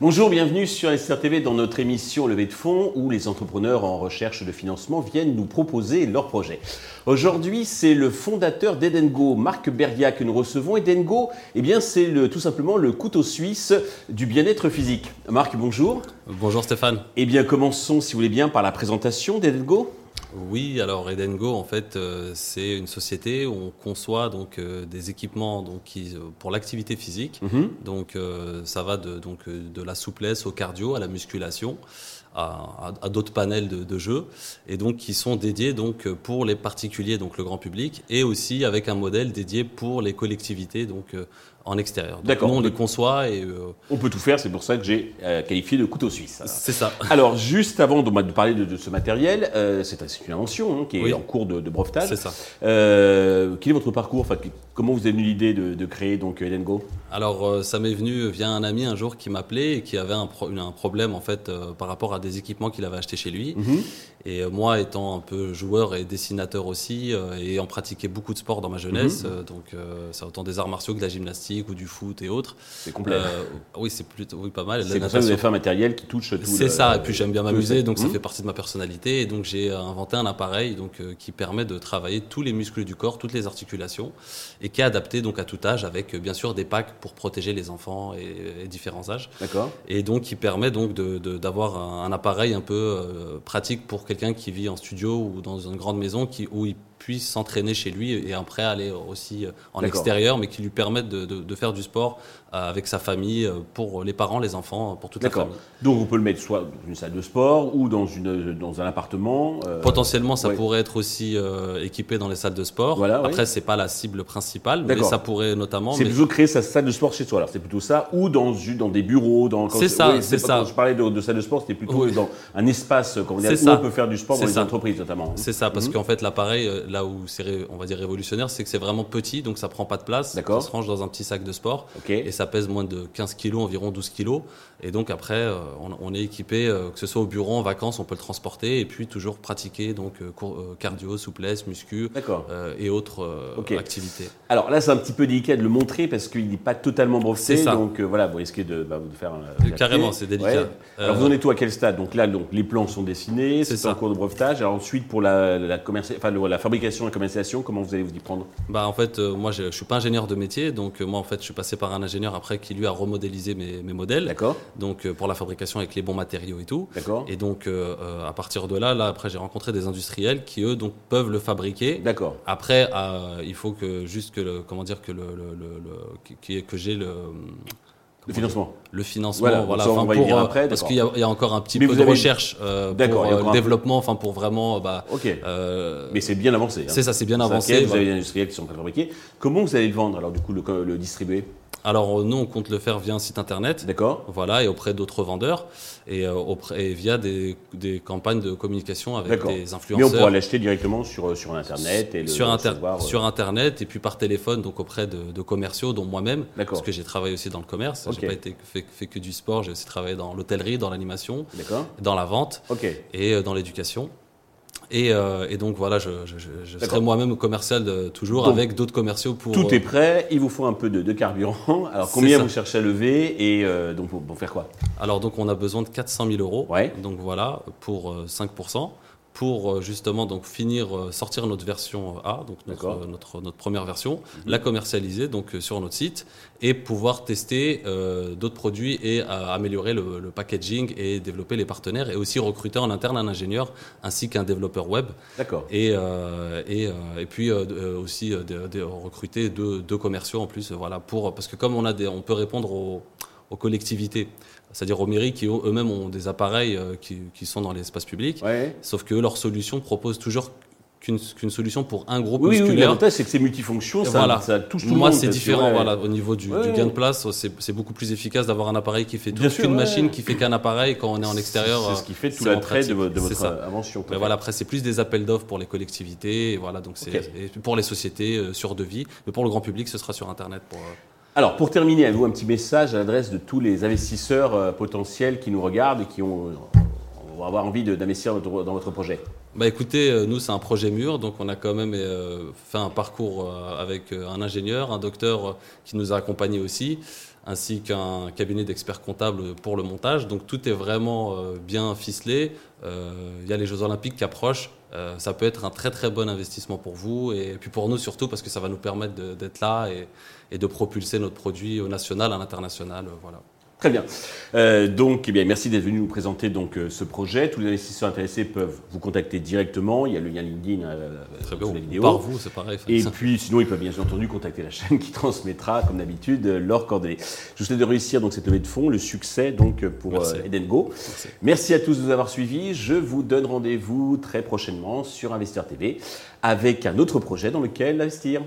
Bonjour, bienvenue sur SRTV dans notre émission Levée de fonds où les entrepreneurs en recherche de financement viennent nous proposer leurs projets. Aujourd'hui, c'est le fondateur d'Edengo, Marc Bergia, que nous recevons. Edengo, eh bien, c'est le, tout simplement le couteau suisse du bien-être physique. Marc, bonjour. Bonjour Stéphane. Eh bien, commençons, si vous voulez bien, par la présentation d'Edengo. Oui, alors Edengo, en fait, euh, c'est une société où on conçoit donc euh, des équipements donc qui, euh, pour l'activité physique. Mhm. Donc ça va de donc de la souplesse au cardio, à la musculation, à, à- à d'autres panels de, de jeux, et donc qui sont dédiés donc pour les particuliers, donc le grand public, et aussi avec un modèle dédié pour les collectivités, donc euh, en extérieur. D'accord. Nous, on les conçoit et euh, On peut tout faire, c'est pour ça que j'ai euh, qualifié de couteau suisse. C'est ça. Alors, juste avant de, de parler de, de ce matériel, euh, c'est une invention hein, qui est Oui. en cours de, de brevetage. C'est ça. Quel est votre parcours? Enfin, Comment vous avez venu l'idée de, créer donc Edengo Alors ça m'est venu via un ami un jour qui m'appelait et qui avait un, pro- un problème en fait par rapport à des équipements qu'il avait achetés chez lui. Mhm. Et moi étant un peu joueur et dessinateur aussi et ayant pratiqué beaucoup de sport dans ma jeunesse, Mhm. donc c'est autant des arts martiaux que de la gymnastique ou du foot et autres. C'est complet. Euh, oui c'est plutôt oui pas mal. C'est comme ça vous natation. avez fait un matériel qui touche tout. C'est ça, et puis j'aime bien m'amuser, donc ça Mhm. fait partie de ma personnalité. Et donc j'ai euh, inventé un appareil donc, euh, qui permet de travailler tous les muscles du corps, toutes les articulations, et qui est adapté donc à tout âge, avec bien sûr des packs pour protéger les enfants et, et différents âges. D'accord. Et donc qui permet donc de- de- d'avoir un, un appareil un peu euh, pratique pour quelqu'un qui vit en studio ou dans une grande maison qui, où il puisse s'entraîner chez lui et après aller aussi euh, en extérieur, mais qui lui permettent de, de- de faire du sport euh, avec sa famille, euh, pour les parents, les enfants, pour toute la D'accord. famille. Donc on peut le mettre soit dans une salle de sport ou dans, une, dans un appartement. euh, Potentiellement, ça ouais. pourrait être aussi euh, équipé dans les salles de sport. Voilà, Après, oui. c'est pas la cible principale, mais ça pourrait notamment. C'est mais- plutôt créer sa salle de sport chez soi. Alors c'est plutôt ça, ou dans, dans des bureaux. dans C'est ça, c'est ça. Quand je parlais de, de salle de sport, c'était plutôt Oui. dans un espace comment dire, où ça. on peut faire du sport dans C'est les ça. entreprises notamment. C'est ça, parce Mhm. qu'en fait, l'appareil, là où c'est, on va dire révolutionnaire, c'est que c'est vraiment petit, donc ça prend pas de place. Ça se range dans un petit sac de sport. Et ça pèse moins de 15 kilos, environ 12 kilos. Et donc après, euh, on, on est équipé, euh, que ce soit au bureau, en vacances, on peut le transporter et puis toujours pratiquer donc euh, cardio, souplesse, muscu euh, et autres euh, activités. Alors là, c'est un petit peu délicat de le montrer parce qu'il n'est pas totalement ça. Donc euh, voilà, vous risquez de, bah, de faire un. Carrément, c'est délicat. Alors vous en êtes où à quel stade? Donc là, donc, les plans sont dessinés, C'est en cours de brevetage. Alors ensuite, pour la, la, commerci- enfin, le- la fabrication et la commercialisation, comment vous allez vous y prendre? Bah en fait, euh, moi je, je suis pas ingénieur de métier, donc euh, moi en fait je suis passé par un ingénieur après qui lui a remodélisé mes, mes modèles, D'accord donc euh, pour la fabrication avec les bons matériaux et tout. D'accord Et donc à partir de là, là après j'ai rencontré des industriels qui eux donc peuvent le fabriquer. D'accord. Après, il faut que juste que le, comment dire que le, le, le- le- qui- que j'ai le Le financement. le financement, Voilà, voilà, ça, on y pour, venir euh, après, parce qu'il y, a- il y a encore un petit Mais peu de avez- recherche euh, pour euh, le un- développement, enfin pour vraiment, bah, Ok. euh, Mais c'est bien avancé. hein. c'est ça, c'est bien avancé. Vous voilà. avez des industriels qui sont prêts à fabriquer. Comment vous allez le vendre alors du coup, le, le distribuer? Alors euh, nous, on compte le faire via un site internet. D'accord Voilà, et auprès d'autres vendeurs, et, euh, auprès, et via des, des campagnes de communication avec des Mais on influenceurs. pourra l'acheter directement sur, sur Internet et le sur, inter- recevoir, euh, sur Internet et puis par téléphone, donc auprès de, de commerciaux, dont moi-même, D'accord. parce que j'ai travaillé aussi dans le commerce. Ok. J'ai pas été fait, fait que du sport, j'ai aussi travaillé dans l'hôtellerie, dans l'animation, dans la vente et euh, dans l'éducation. Et, euh, et donc voilà, je, je, serai moi-même commercial de, toujours Donc, avec d'autres commerciaux pour. Tout euh, est prêt, il vous faut un peu de, de carburant. Alors combien vous cherchez à lever et euh, donc pour, pour faire quoi? Alors donc on a besoin de 400 000 euros. Ouais. Donc voilà pour euh, 5%. Pour euh, justement donc finir euh, sortir notre version euh, A, donc notre, notre, notre première version, la commercialiser donc sur notre site et pouvoir tester euh, d'autres produits et améliorer le, le packaging et développer les partenaires et aussi recruter en interne un ingénieur ainsi qu'un développeur web. D'accord. et, euh, et, euh, et puis aussi de, de recruter deux, deux commerciaux en plus voilà pour parce que comme on a des on peut répondre aux, aux collectivités c'est-à-dire aux mairies qui eux- eux-mêmes ont des appareils euh, qui, qui sont dans l'espace public Ouais. sauf que eux, leur solution propose toujours qu'une qu'une solution pour un groupe Oui, oui, musculaire l'avantage c'est que c'est multifonction, ça, voilà. ça touche tout le Moi, monde. c'est parce que, différent. ouais, Voilà, au niveau du, Ouais, du ouais. gain de place, c'est c'est beaucoup plus efficace d'avoir un appareil qui fait tout qu'une machine qui fait qu'un appareil quand on est en extérieur. C'est euh, ce qui fait tout c'est en l'attrait de, C'est votre invention. Mais voilà, après, c'est plus des appels d'offres pour les collectivités. Et voilà, donc c'est pour les sociétés euh, sur devis. Mais pour le grand public, ce sera sur Internet. Pour, euh, Alors, pour terminer, avez-vous un petit message à l'adresse de tous les investisseurs euh, potentiels qui nous regardent et qui ont, euh, vont avoir envie d'investir dans votre- projet? Bah écoutez, nous c'est un projet mûr, donc on a quand même fait un parcours avec un ingénieur, un docteur qui nous a accompagnés aussi ainsi qu'un cabinet d'experts comptables pour le montage. Donc tout est vraiment euh, bien ficelé. Euh, il y a les Jeux Olympiques qui approchent. Euh, ça peut être un très très bon investissement pour vous et puis pour nous surtout parce que ça va nous permettre d'être là et, de propulser notre produit au national, à l'international. voilà. Très bien. Euh, donc, eh bien, merci d'être venu nous présenter donc euh, ce projet. Tous les investisseurs intéressés peuvent vous contacter directement. Il y a le lien LinkedIn euh, Très bien. la vidéo. Par vous, c'est pareil. Et puis, sinon, ils peuvent bien entendu contacter la chaîne qui transmettra, comme d'habitude, leurs coordonnées. Je vous souhaite de réussir donc cette levée de fonds, le succès donc pour Edengo. Merci. merci à tous de nous avoir suivis. Je vous donne rendez-vous très prochainement sur Investir TV avec un autre projet dans lequel investir.